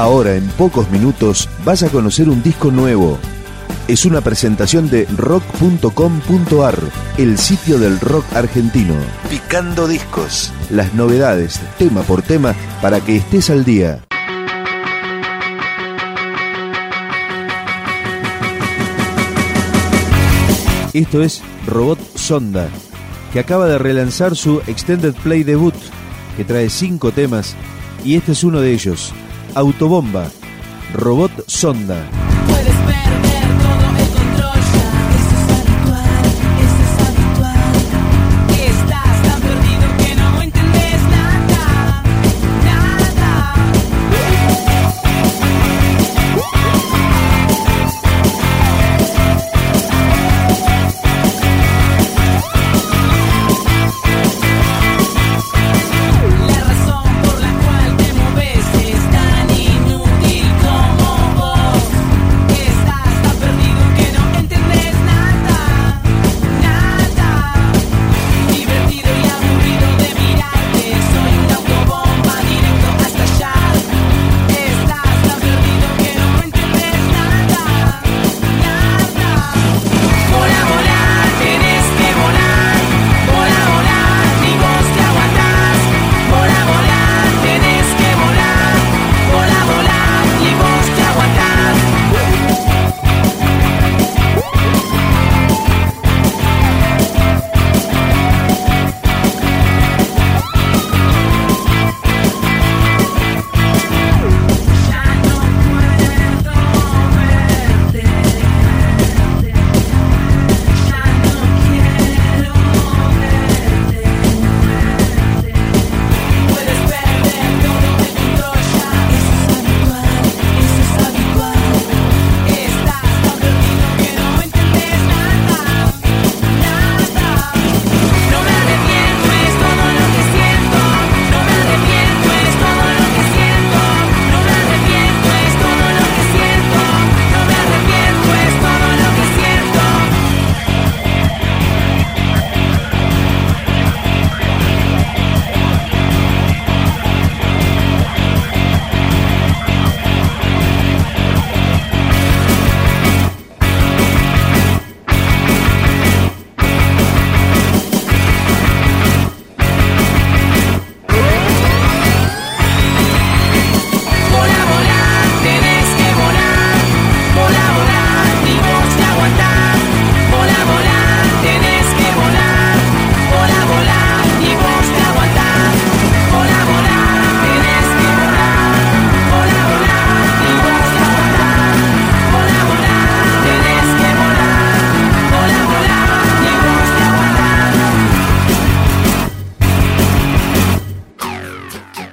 Ahora, en pocos minutos, vas a conocer un disco nuevo. Es una presentación de rock.com.ar, el sitio del rock argentino. Picando discos. Las novedades, tema por tema, para que estés al día. Esto es Robot Sonda, que acaba de relanzar su Extended Play debut, que trae cinco temas, y este es uno de ellos, Autobomba, Robot Sonda.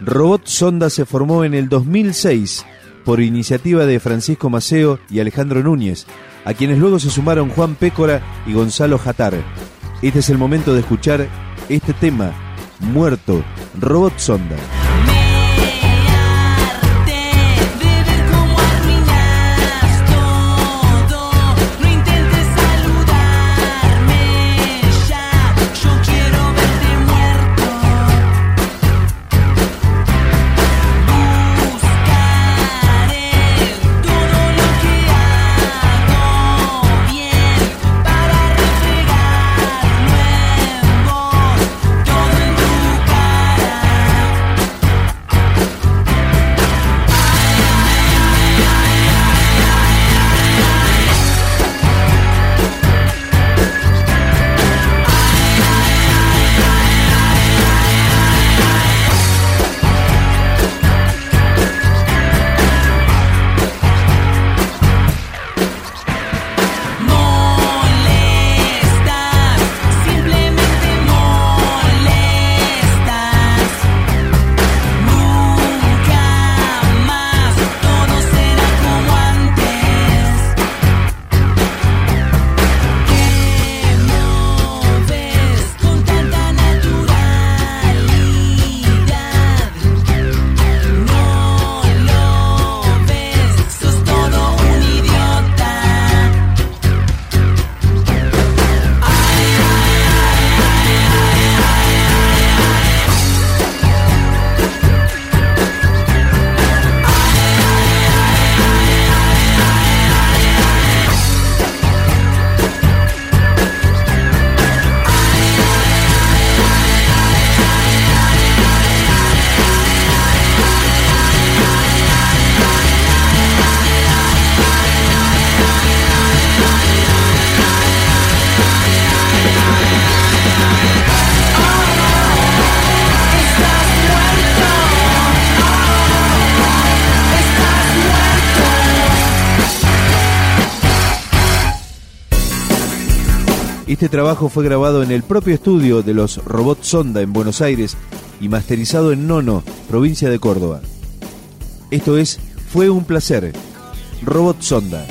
Robot Sonda se formó en el 2006 por iniciativa de Francisco Maceo y Alejandro Núñez, a quienes luego se sumaron Juan Pécora y Gonzalo Jatar. Este es el momento de escuchar este tema, Muerto, Robot Sonda. Este trabajo fue grabado en el propio estudio de los Robots Sonda en Buenos Aires y masterizado en Nono, provincia de Córdoba. Esto es Fue un placer. Robot Sonda.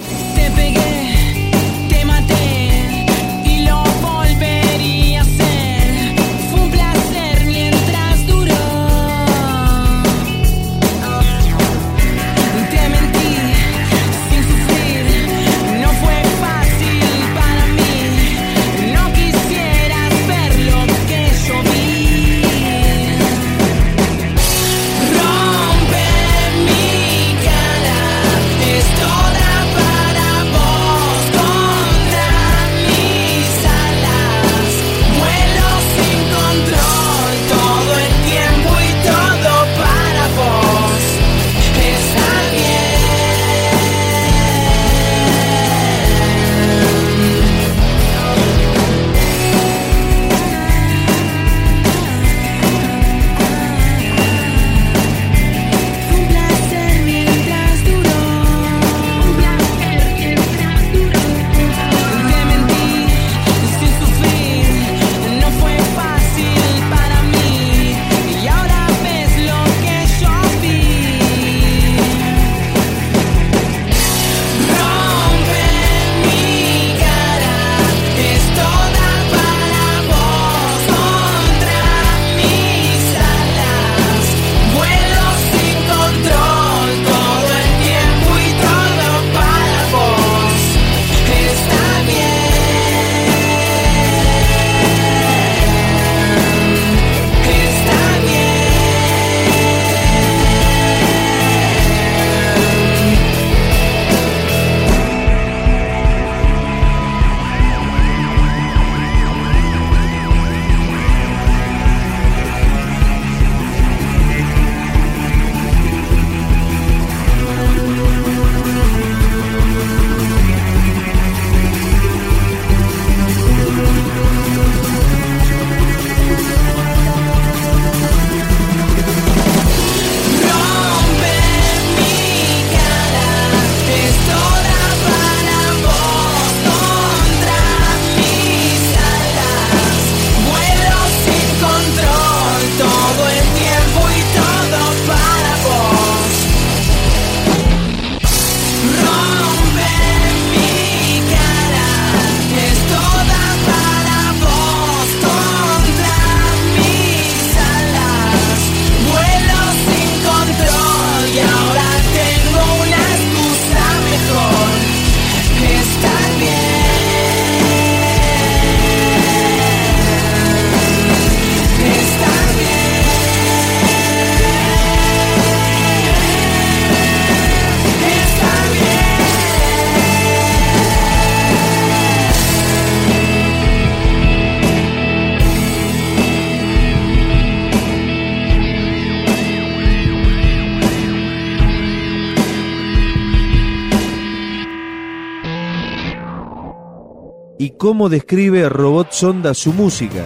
Y cómo describe Robot Sonda su música.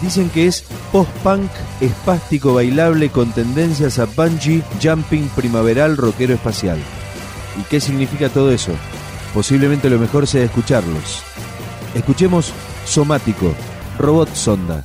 Dicen que es post-punk, espástico bailable con tendencias a bungee, jumping, primaveral, rockero espacial. ¿Y qué significa todo eso? Posiblemente lo mejor sea escucharlos. Escuchemos Somático, Robot Sonda.